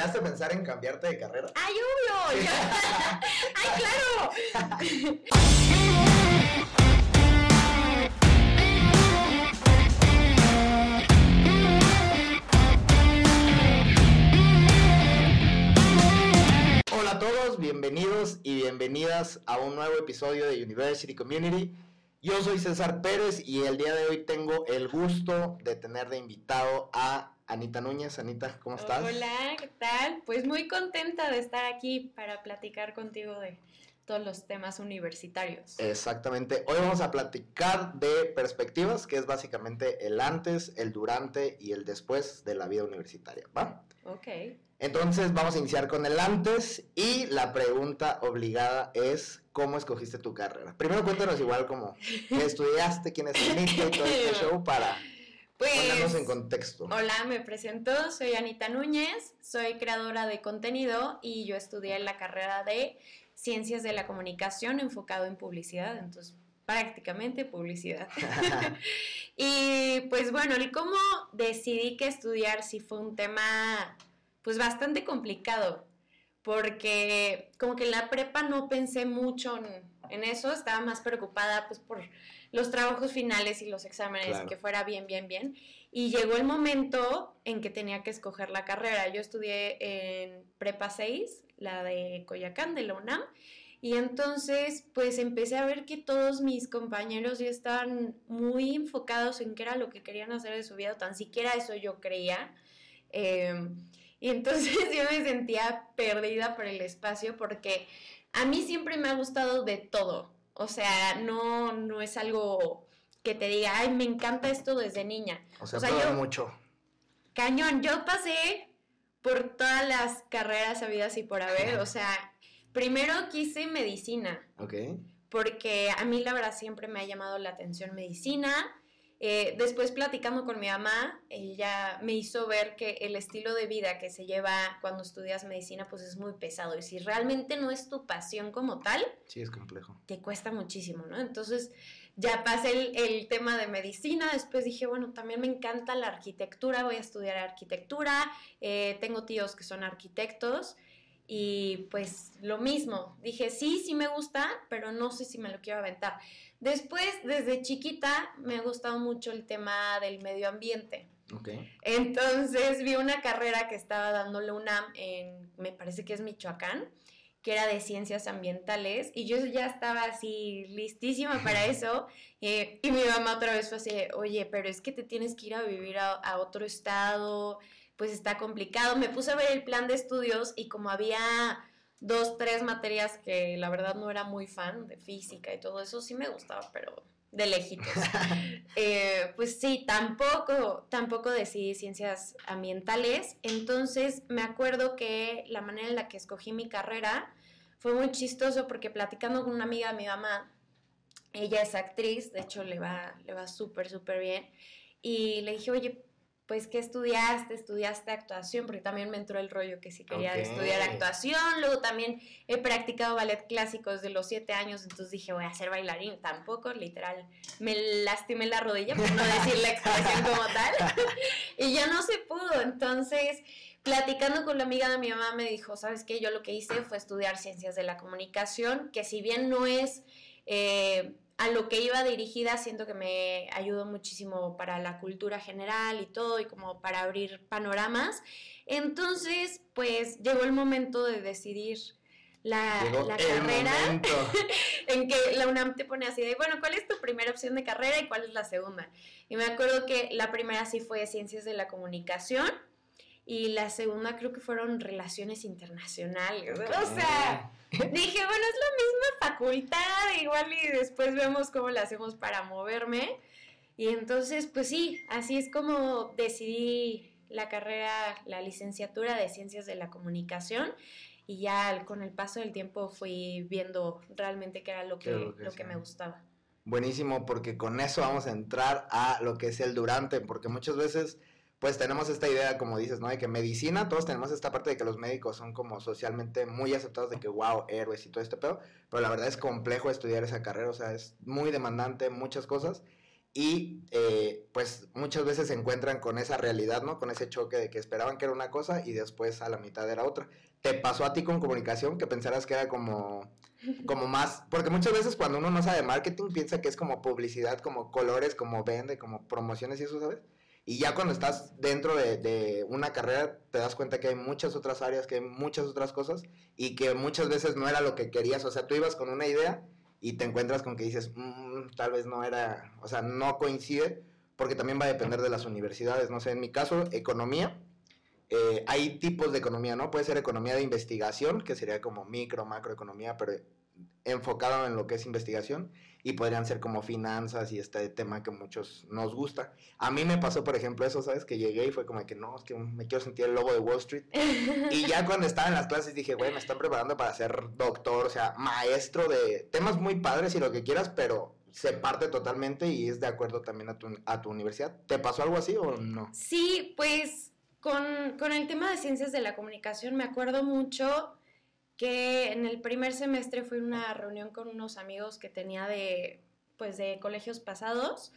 llegaste a pensar en cambiarte de carrera? ¡Ay, obvio! ¡Ay, claro! Hola a todos, bienvenidos y bienvenidas a un nuevo episodio de University Community. Yo soy César Pérez y el día de hoy tengo el gusto de tener de invitado a Anita Núñez. Anita, ¿cómo estás? Hola, ¿qué tal? Pues muy contenta de estar aquí para platicar contigo de todos los temas universitarios. Exactamente. Hoy vamos a platicar de perspectivas, que es básicamente el antes, el durante y el después de la vida universitaria, ¿va? Ok. Entonces vamos a iniciar con el antes y la pregunta obligada es ¿cómo escogiste tu carrera? Primero cuéntanos igual como qué estudiaste, quién es y todo este show para ponernos en Pues, contexto. hola, me presento, soy Anita Núñez, soy creadora de contenido y yo estudié la carrera de Ciencias de la Comunicación enfocado en publicidad, entonces prácticamente publicidad. y pues bueno, el cómo decidí que estudiar sí fue un tema pues bastante complicado, porque como que en la prepa no pensé mucho en, en eso, estaba más preocupada pues por los trabajos finales y los exámenes, Claro. que fuera bien, bien, bien. Y llegó el momento en que tenía que escoger la carrera. Yo estudié en Prepa 6, la de Coyacán, de la UNAM, y entonces pues empecé a ver que todos mis compañeros ya estaban muy enfocados en qué era lo que querían hacer de su vida, o tan siquiera eso yo creía. Eh, y entonces yo me sentía perdida por el espacio porque a mí siempre me ha gustado de todo. O sea, no, no es algo que te diga, ay, me encanta esto desde niña. O sea, o sea, yo- mucho. Cañón, yo pasé por todas las carreras habidas y por haber. O sea, primero quise medicina ¿Ok? porque a mí la verdad siempre me ha llamado la atención medicina. Eh, después platicando con mi mamá, ella me hizo ver que el estilo de vida que se lleva cuando estudias medicina pues es muy pesado y si realmente no es tu pasión como tal, Sí, es complejo. te cuesta muchísimo, ¿no? Entonces ya pasé el, el tema de medicina, después dije, bueno, también me encanta la arquitectura, voy a estudiar arquitectura, eh, tengo tíos que son arquitectos y pues lo mismo, dije, sí, sí me gusta, pero no sé si me lo quiero aventar. Después, desde chiquita, me ha gustado mucho el tema del medio ambiente. Ok. Entonces vi una carrera que estaba dando la UNAM en, me parece que es Michoacán, que era de ciencias ambientales, y yo ya estaba así listísima para eso, y mi mamá otra vez fue así, oye, pero es que te tienes que ir a vivir a, a otro estado, pues está complicado. Me puse a ver el plan de estudios y como había dos, tres materias que la verdad no era muy fan de física y todo eso, sí me gustaba, pero de lejitos. Eh, pues sí, tampoco, tampoco decidí ciencias ambientales. Entonces me acuerdo que la manera en la que escogí mi carrera fue muy chistoso porque platicando con una amiga de mi mamá, ella es actriz, de hecho le va, le va súper, súper bien. Y le dije, oye, pues, ¿qué estudiaste? ¿Estudiaste actuación? Porque también me entró el rollo que sí quería estudiar actuación. Luego también he practicado ballet clásico desde los siete años, entonces dije, voy a ser bailarín. Tampoco, literal, me lastimé la rodilla, por no decir la expresión como tal. y ya no se pudo. Entonces, platicando con la amiga de mi mamá, me dijo, ¿sabes qué? Yo lo que hice fue estudiar ciencias de la comunicación, que si bien no es... eh, a lo que iba dirigida, siento que me ayudó muchísimo para la cultura general y todo, y como para abrir panoramas. Entonces, pues llegó el momento de decidir la, la carrera, en que la UNAM te pone así de, bueno, ¿cuál es tu primera opción de carrera y cuál es la segunda? Y me acuerdo que la primera sí fue Ciencias de la Comunicación, y la segunda creo que fueron Relaciones Internacionales. O sea, Dije, bueno, es la misma facultad, igual y después vemos cómo le hacemos para moverme. Y entonces, pues sí, así es como decidí la carrera, la licenciatura de Ciencias de la Comunicación. Y ya con el paso del tiempo fui viendo realmente qué era lo que, lo que lo que hacía. me gustaba. Buenísimo, porque con eso vamos a entrar a lo que es el durante, porque muchas veces pues tenemos esta idea, como dices, ¿no? De que medicina, todos tenemos esta parte de que los médicos son como socialmente muy aceptados, de que wow, héroes y todo este pedo, pero la verdad es complejo estudiar esa carrera, o sea, es muy demandante, muchas cosas. y eh, pues muchas veces se encuentran con esa realidad, ¿no? Con ese choque de que esperaban que era una cosa y después a la mitad era otra. ¿Te pasó a ti con comunicación que pensarás que era como, como más? Porque muchas veces cuando uno no sabe marketing piensa que es como publicidad, como colores, como vende, como promociones y eso, ¿sabes? Y ya cuando estás dentro de, una carrera te das cuenta que hay muchas otras áreas, que hay muchas otras cosas y que muchas veces no era lo que querías. O sea, tú ibas con una idea y te encuentras con que dices, mm, tal vez no era, o sea, no coincide, porque también va a depender de las universidades. No sé, en mi caso, economía, eh, hay tipos de economía, ¿no? Puede ser economía de investigación, que sería como micro, macroeconomía, pero enfocado en lo que es investigación y podrían ser como finanzas y este tema que muchos nos gusta. A mí me pasó, por ejemplo, eso, ¿sabes? Que llegué y fue como que no, es que me quiero sentir el lobo de Wall Street. y ya cuando estaba en las clases dije, güey, me están preparando para ser doctor, o sea, maestro de temas muy padres y lo que quieras, pero se parte totalmente y es de acuerdo también a tu, a tu universidad. ¿Te pasó algo así o no? Sí, pues con, con el tema de ciencias de la comunicación me acuerdo mucho que en el primer semestre fui a una reunión con unos amigos que tenía de, pues, de colegios pasados.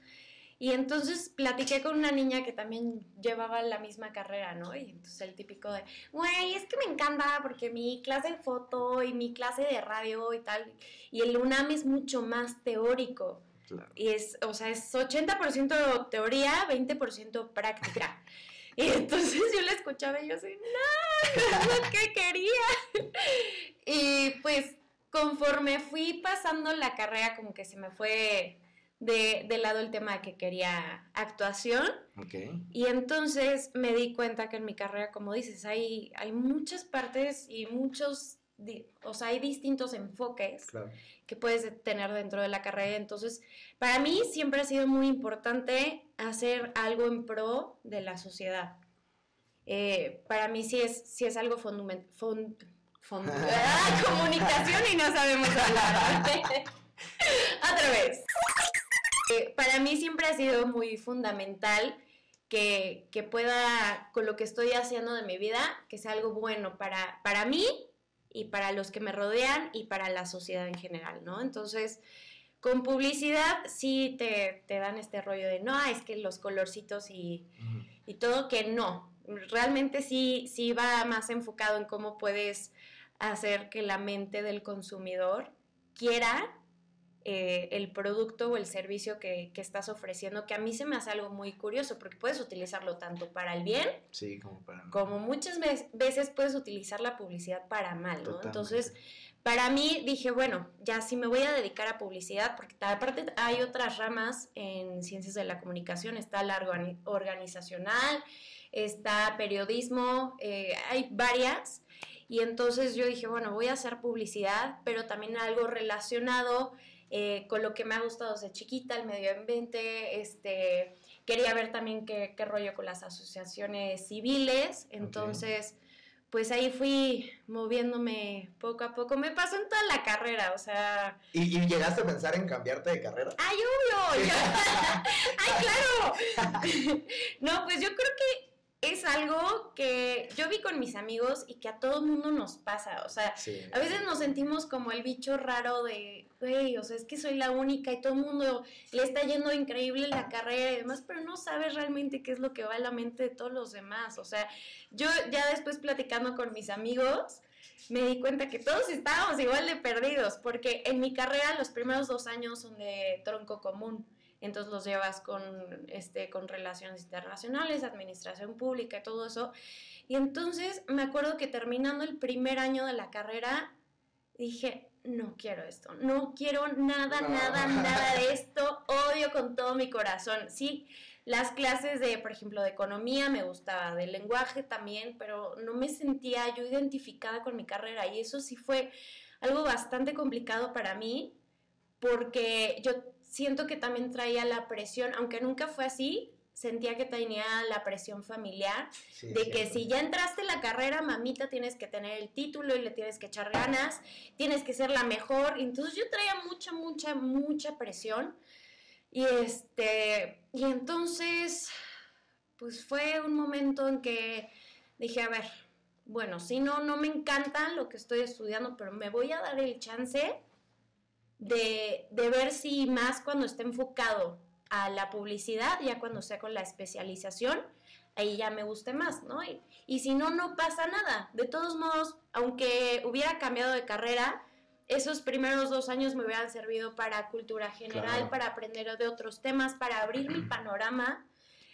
Y entonces platiqué con una niña que también llevaba la misma carrera, ¿no? Y entonces el típico de, güey, es que me encanta porque mi clase de foto y mi clase de radio y tal, y el UNAM es mucho más teórico. Y es, o sea, es 80% teoría, 20% práctica. Y entonces yo la escuchaba y yo así, no, es lo que quería. Y pues conforme fui pasando la carrera, como que se me fue de, lado el tema de que quería actuación. Y entonces me di cuenta que en mi carrera, como dices, hay, hay muchas partes y muchos, o sea, hay distintos enfoques que puedes tener dentro de la carrera. Entonces, para mí siempre ha sido muy importante hacer algo en pro de la sociedad. Eh, para mí sí es, sí es algo fundamental. comunicación y no sabemos hablar. Otra vez. Eh, para mí siempre ha sido muy fundamental que, que, pueda, con lo que estoy haciendo de mi vida, que sea algo bueno para, para mí y para los que me rodean y para la sociedad en general, ¿no? Entonces, con publicidad sí te, dan este rollo de, no, es que los colorcitos y, todo, que no. Realmente sí, sí va más enfocado en cómo puedes hacer que la mente del consumidor quiera eh, el producto o el servicio que, estás ofreciendo, que a mí se me hace algo muy curioso, porque puedes utilizarlo tanto para el bien, como para Como muchas veces puedes utilizar la publicidad para mal, ¿no? Entonces, para mí dije, bueno, ya si me voy a dedicar a publicidad, porque aparte hay otras ramas en ciencias de la comunicación, está la organizacional, está periodismo, eh, hay varias. Y entonces yo dije, bueno, voy a hacer publicidad, pero también algo relacionado eh, con lo que me ha gustado desde chiquita, el medio ambiente, este, quería ver también qué, qué rollo con las asociaciones civiles, entonces pues ahí fui moviéndome poco a poco. Me pasó en toda la carrera, o sea... ¿Y, llegaste a pensar en cambiarte de carrera? ¡Ay, obvio! ¡Ay, claro! no, pues yo creo que es algo que yo vi con mis amigos y que a todo mundo nos pasa. O sea, a veces nos sentimos como el bicho raro de, güey, o sea, es que soy la única y todo el mundo le está yendo increíble la carrera y demás, pero no sabes realmente qué es lo que va en la mente de todos los demás. O sea, yo ya después platicando con mis amigos, me di cuenta que todos estábamos igual de perdidos, porque en mi carrera los primeros dos años son de tronco común entonces los llevas con, este, con relaciones internacionales, administración pública todo eso. Y entonces me acuerdo que terminando el primer año de la carrera, dije, no quiero esto, no quiero nada, nada, nada de esto, odio con todo mi corazón. Sí, las clases de, por ejemplo, de economía me gustaba, de lenguaje también, pero no me sentía yo identificada con mi carrera y eso sí fue algo bastante complicado para mí porque yo siento que también traía la presión, aunque nunca fue así, sentía que tenía la presión familiar de que si ya entraste en la carrera, mamita, tienes que tener el título y le tienes que echar ganas, tienes que ser la mejor. Entonces yo traía mucha, mucha, mucha presión. Y este, y entonces, pues fue un momento en que dije, a ver, bueno, si no, no me encanta lo que estoy estudiando, pero me voy a dar el chance de, ver si más cuando esté enfocado a la publicidad, ya cuando sea con la especialización, ahí ya me guste más, ¿no? Y, y si no, no pasa nada. De todos modos, aunque hubiera cambiado de carrera, esos primeros dos años me hubieran servido para cultura general, para aprender de otros temas, para abrir mi panorama.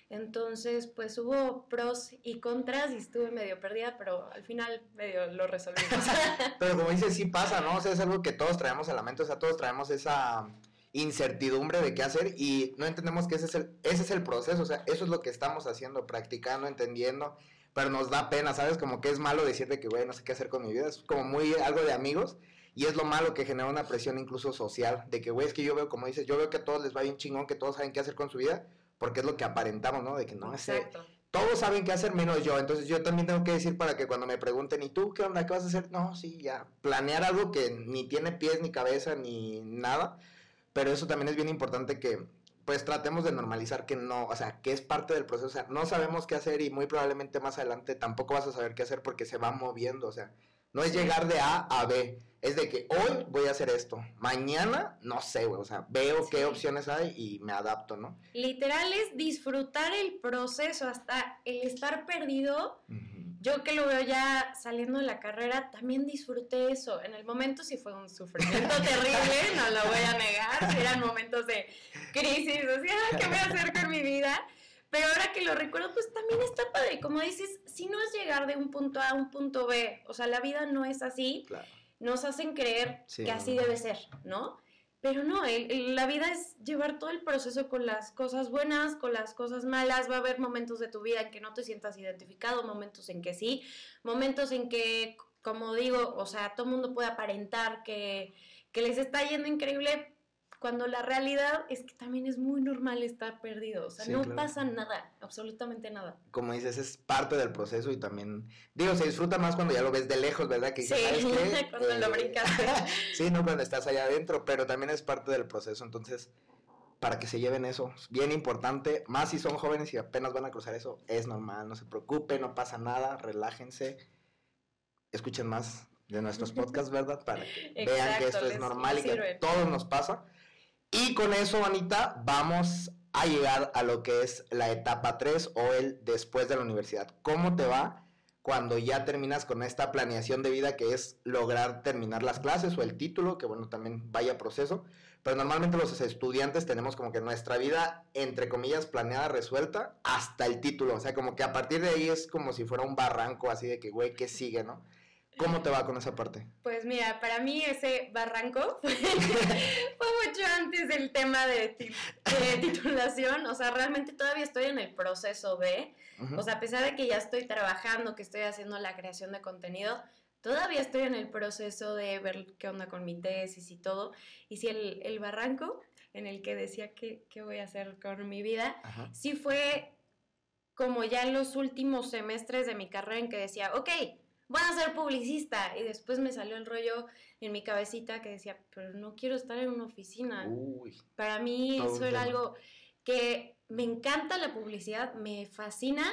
Entonces, pues hubo pros y contras y estuve medio perdida, pero al final medio lo resolvimos. pero como dices, sí pasa, ¿no? O sea, es algo que todos traemos a la mente, o sea, todos traemos esa incertidumbre de qué hacer y no entendemos que ese es el, ese es el proceso, o sea, eso es lo que estamos haciendo, practicando, entendiendo, pero nos da pena, ¿sabes? Como que es malo decirte que, güey, no sé qué hacer con mi vida, es como muy algo de amigos y es lo malo que genera una presión incluso social, de que, güey, es que yo veo, como dices, yo veo que a todos les va bien chingón, que todos saben qué hacer con su vida, porque es lo que aparentamos, ¿no? De que no sé. Todos saben qué hacer menos yo, entonces yo también tengo que decir para que cuando me pregunten, ¿y tú qué onda? ¿Qué vas a hacer? No, sí, ya. Planear algo que ni tiene pies, ni cabeza, ni nada. Pero eso también es bien importante que, pues tratemos de normalizar que no, o sea, que es parte del proceso, o sea, no sabemos qué hacer y muy probablemente más adelante tampoco vas a saber qué hacer porque se va moviendo, o sea, no es llegar de A a B, es de que hoy voy a hacer esto, mañana no sé, güey, o sea, veo qué opciones hay y me adapto, ¿no? Literal es disfrutar el proceso, hasta el estar perdido. Yo que lo veo ya saliendo de la carrera, también disfruté eso. En el momento sí fue un sufrimiento terrible, no lo voy a negar, eran momentos de crisis, o sea, ¿qué voy a hacer con mi vida? Pero ahora que lo recuerdo, pues también está padre. Como dices, si no es llegar de un punto A a un punto B, o sea, la vida no es así. Claro nos hacen creer que así debe ser, ¿no? Pero no, la vida es llevar todo el proceso con las cosas buenas, con las cosas malas. Va a haber momentos de tu vida en que no te sientas identificado, momentos en que sí, momentos en que, como digo, o sea, todo el mundo puede aparentar que, que les está yendo increíble, cuando la realidad es que también es muy normal estar perdido, o sea, no pasa nada, absolutamente nada. Como dices, es parte del proceso y también, digo, se disfruta más cuando ya lo ves de lejos, ¿verdad? Que sí, cuando lo eh, brincas. sí, no cuando estás allá adentro, pero también es parte del proceso, entonces, para que se lleven eso, bien importante, más si son jóvenes y apenas van a cruzar eso, es normal, no se preocupen, no pasa nada, relájense, escuchen más de nuestros podcasts, ¿verdad? Para que vean que esto es normal y que a todos nos pasa. Y con eso, Anita, vamos a llegar a lo que es la etapa 3 o el después de la universidad. ¿Cómo te va cuando ya terminas con esta planeación de vida que es lograr terminar las clases o el título, que bueno, también vaya proceso? Pero normalmente los estudiantes tenemos como que nuestra vida, entre comillas, planeada, resuelta, hasta el título. O sea, como que a partir de ahí es como si fuera un barranco así de que, güey, ¿qué sigue, no? ¿Cómo te va con esa parte? Pues mira, para mí ese barranco fue, mucho antes del tema de, titulación. O sea, realmente todavía estoy en el proceso de, o sea, a pesar de que ya estoy trabajando, que estoy haciendo la creación de contenido, todavía estoy en el proceso de ver qué onda con mi tesis y todo. Y si el, barranco en el que decía qué voy a hacer con mi vida, sí fue como ya en los últimos semestres de mi carrera en que decía, ok, voy a ser publicista. Y después me salió el rollo en mi cabecita que decía, pero no quiero estar en una oficina. Para mí eso era algo que me encanta la publicidad, me fascina,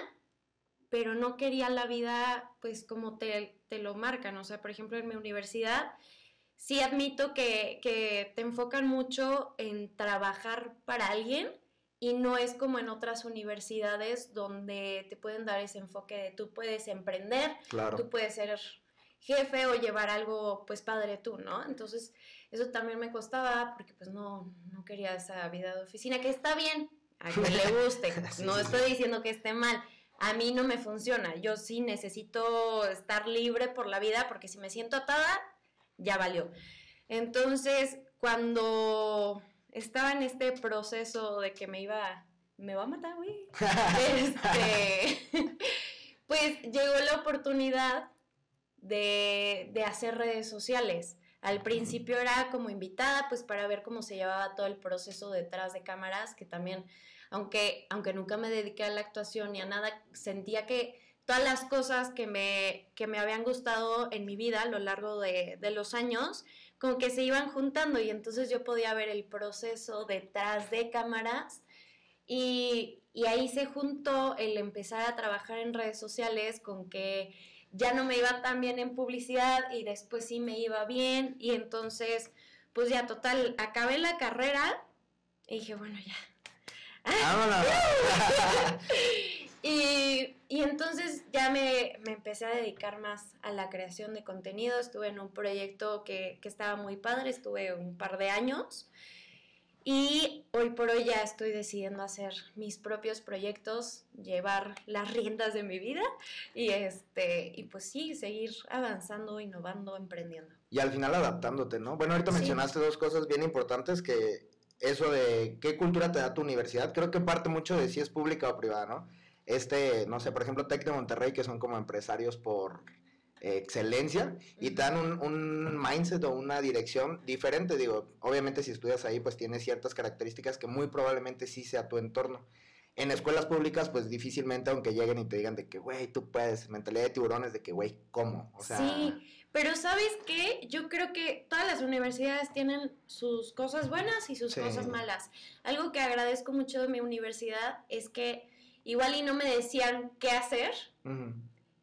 pero no quería la vida pues como te, te lo marcan. O sea, por ejemplo, en mi universidad sí admito que, que te enfocan mucho en trabajar para alguien y no es como en otras universidades donde te pueden dar ese enfoque de tú puedes emprender, tú puedes ser jefe o llevar algo pues padre tú, ¿no? Entonces eso también me costaba porque pues no, no quería esa vida de oficina, que está bien, a quien le guste, no estoy diciendo que esté mal, a mí no me funciona, yo sí necesito estar libre por la vida porque si me siento atada, ya valió. Entonces, cuando estaba en este proceso de que me iba, me va a matar, güey. este, pues llegó la oportunidad de, de hacer redes sociales. Al principio era como invitada, pues para ver cómo se llevaba todo el proceso detrás de cámaras, que también, aunque, aunque nunca me dediqué a la actuación ni a nada, sentía que todas las cosas que me, que me habían gustado en mi vida a lo largo de, de los años, como que se iban juntando y entonces yo podía ver el proceso detrás de cámaras y, ahí se juntó el empezar a trabajar en redes sociales con que ya no me iba tan bien en publicidad y después sí me iba bien y entonces pues ya total, acabé la carrera y dije, bueno, ya, ¡Vámonos! y, y entonces ya me, me empecé a dedicar más a la creación de contenido. Estuve en un proyecto que, que estaba muy padre, estuve un par de años. Y hoy por hoy ya estoy decidiendo hacer mis propios proyectos, llevar las riendas de mi vida y este y pues sí, seguir avanzando, innovando, emprendiendo. Y al final adaptándote, ¿no? Bueno, ahorita Sí. mencionaste dos cosas bien importantes que eso de qué cultura te da tu universidad, creo que parte mucho de si es pública o privada, ¿no? Este, no sé, por ejemplo, Tec de Monterrey, que son como empresarios por eh, excelencia y te dan un, un mindset o una dirección diferente. Digo, obviamente si estudias ahí, pues tienes ciertas características que muy probablemente sí sea tu entorno. En escuelas públicas, pues difícilmente, aunque lleguen y te digan de que, güey, tú puedes, mentalidad de tiburones, de que, güey, ¿cómo? O sea, Sí, pero ¿sabes qué? Yo creo que todas las universidades tienen sus cosas buenas y sus Sí. cosas malas. Algo que agradezco mucho de mi universidad es que igual y no me decían qué hacer,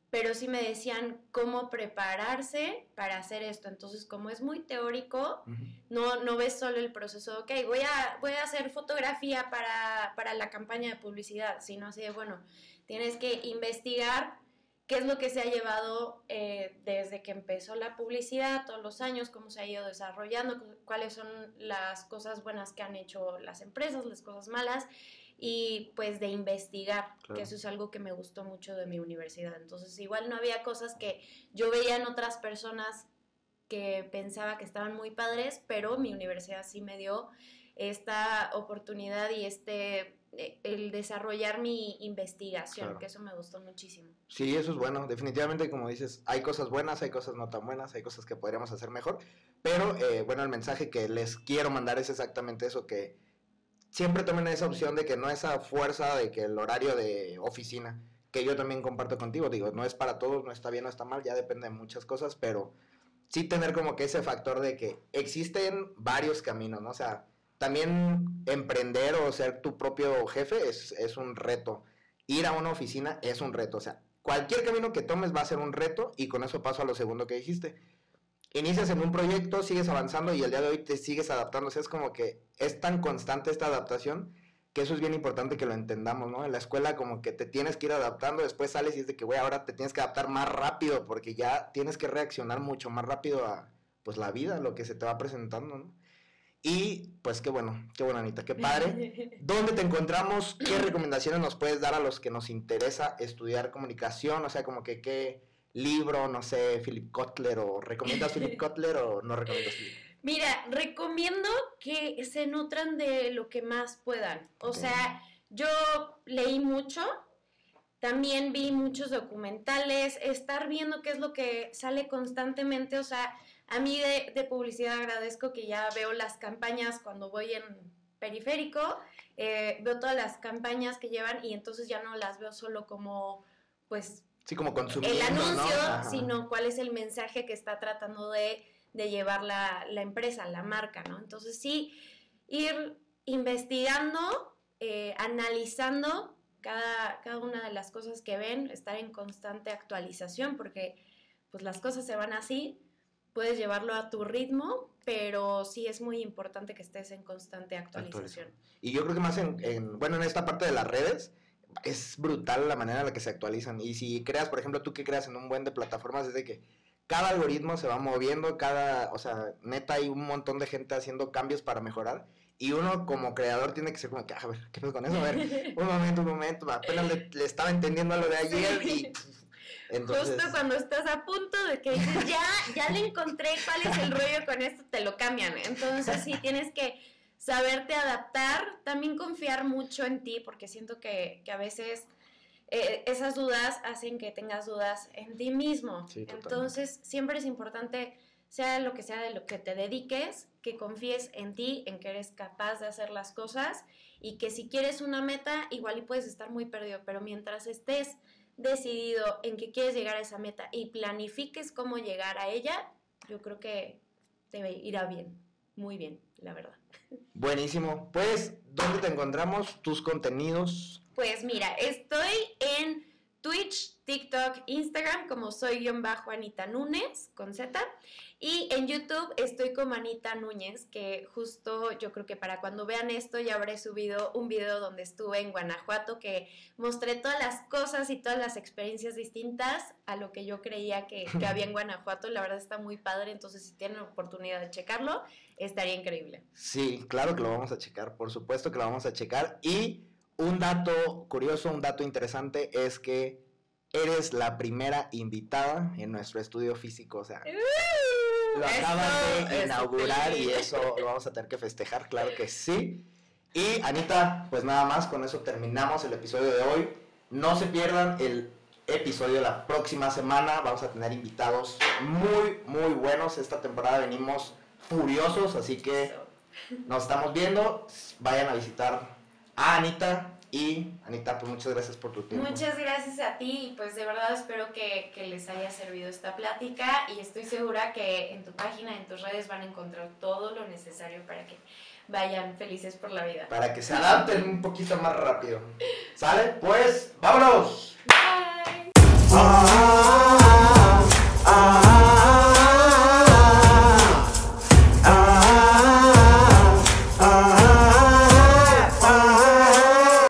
pero sí me decían cómo prepararse para hacer esto. Entonces, como es muy teórico, no, no ves solo el proceso, ok, voy a, voy a hacer fotografía para, para la campaña de publicidad, sino así de, bueno, tienes que investigar qué es lo que se ha llevado eh, desde que empezó la publicidad, todos los años, cómo se ha ido desarrollando, cu- cuáles son las cosas buenas que han hecho las empresas, las cosas malas, y pues de investigar, Claro. que eso es algo que me gustó mucho de mi universidad. Entonces, igual no había cosas que yo veía en otras personas que pensaba que estaban muy padres, pero mi universidad sí me dio esta oportunidad y este eh, el desarrollar mi investigación, Claro. que eso me gustó muchísimo. Sí, eso es bueno. Definitivamente, como dices, hay cosas buenas, hay cosas no tan buenas, hay cosas que podríamos hacer mejor. Pero, eh, bueno, el mensaje que les quiero mandar es exactamente eso, que siempre tomen esa opción de que no esa fuerza de que el horario de oficina, que yo también comparto contigo, digo, no es para todos, no está bien, no está mal, ya depende de muchas cosas, pero sí tener como que ese factor de que existen varios caminos, ¿no? O sea, también emprender o ser tu propio jefe es, es un reto. Ir a una oficina es un reto. O sea, cualquier camino que tomes va a ser un reto y con eso paso a lo segundo que dijiste. Inicias en un proyecto, sigues avanzando y el día de hoy te sigues adaptando. O sea, es como que es tan constante esta adaptación que eso es bien importante que lo entendamos, ¿no? En la escuela como que te tienes que ir adaptando, después sales y es de que, güey, ahora te tienes que adaptar más rápido porque ya tienes que reaccionar mucho más rápido a, pues, la vida, lo que se te va presentando, ¿no? Y, pues, qué bueno, qué bueno, Anita, qué padre. ¿Dónde te encontramos? ¿Qué recomendaciones nos puedes dar a los que nos interesa estudiar comunicación? O sea, como que qué libro, no sé, Philip Kotler, o recomiendas Philip Kotler o no recomiendas Philip? Mira, recomiendo que se nutran de lo que más puedan. O sea, yo leí mucho, también vi muchos documentales, estar viendo qué es lo que sale constantemente. O sea, a mí de, de publicidad agradezco que ya veo las campañas cuando voy en periférico, eh, veo todas las campañas que llevan y entonces ya no las veo solo como, pues, Sí, como consumiendo, el anuncio, sino cuál es el mensaje que está tratando de, de llevar la, la empresa, la marca, ¿no? Entonces sí, ir investigando, eh, analizando cada, cada una de las cosas que ven, estar en constante actualización, porque pues las cosas se van así, puedes llevarlo a tu ritmo, pero sí es muy importante que estés en constante actualización. Y yo creo que más en, en- bueno, en esta parte de las redes, es brutal la manera en la que se actualizan. Y si creas, por ejemplo, tú que creas en un buen de plataformas, es de que cada algoritmo se va moviendo, cada, o sea, neta hay un montón de gente haciendo cambios para mejorar. Y uno como creador tiene que ser como que, a ver, ¿qué pasa con eso? A ver, un momento, un momento, apenas le, le estaba entendiendo a lo de ayer Sí. y... Entonces, Justo cuando estás a punto de que dices, ya, ya le encontré cuál es el rollo con esto, te lo cambian. Entonces sí tienes que saberte adaptar, también confiar mucho en ti, porque siento que, que a veces eh, esas dudas hacen que tengas dudas en ti mismo. Sí. Entonces siempre es importante, sea lo que sea de lo que te dediques, que confíes en ti, en que eres capaz de hacer las cosas y que si quieres una meta, igual y puedes estar muy perdido, pero mientras estés decidido en que quieres llegar a esa meta y planifiques cómo llegar a ella, yo creo que te irá bien, muy bien, la verdad. buenísimo. Pues, ¿dónde te encontramos? Tus contenidos. Pues mira, estoy en Twitch, TikTok, Instagram como soy-anita Núñez con Z. Y en YouTube estoy como Anita Núñez, que justo yo creo que para cuando vean esto ya habré subido un video donde estuve en Guanajuato, que mostré todas las cosas y todas las experiencias distintas a lo que yo creía que, que había en Guanajuato. La verdad está muy padre, entonces si tienen oportunidad de checarlo, estaría increíble. Sí, claro que lo vamos a checar, por supuesto que lo vamos a checar. Y un dato curioso, un dato interesante es que eres la primera invitada en nuestro estudio físico, o sea, ¡Uh! lo acabas de inaugurar y eso lo vamos a tener que festejar, claro que sí. Y Anita, pues nada más, con eso terminamos el episodio de hoy. No se pierdan el episodio de la próxima semana, vamos a tener invitados muy, muy buenos. Esta temporada venimos furiosos, así que nos estamos viendo. Vayan a visitar a Anita. Y Anita, pues muchas gracias por tu tiempo. Muchas gracias a ti y pues de verdad espero que, que les haya servido esta plática y estoy segura que en tu página, en tus redes van a encontrar todo lo necesario para que vayan felices por la vida. Para que se adapten un poquito más rápido. ¿Sale? Pues, vámonos.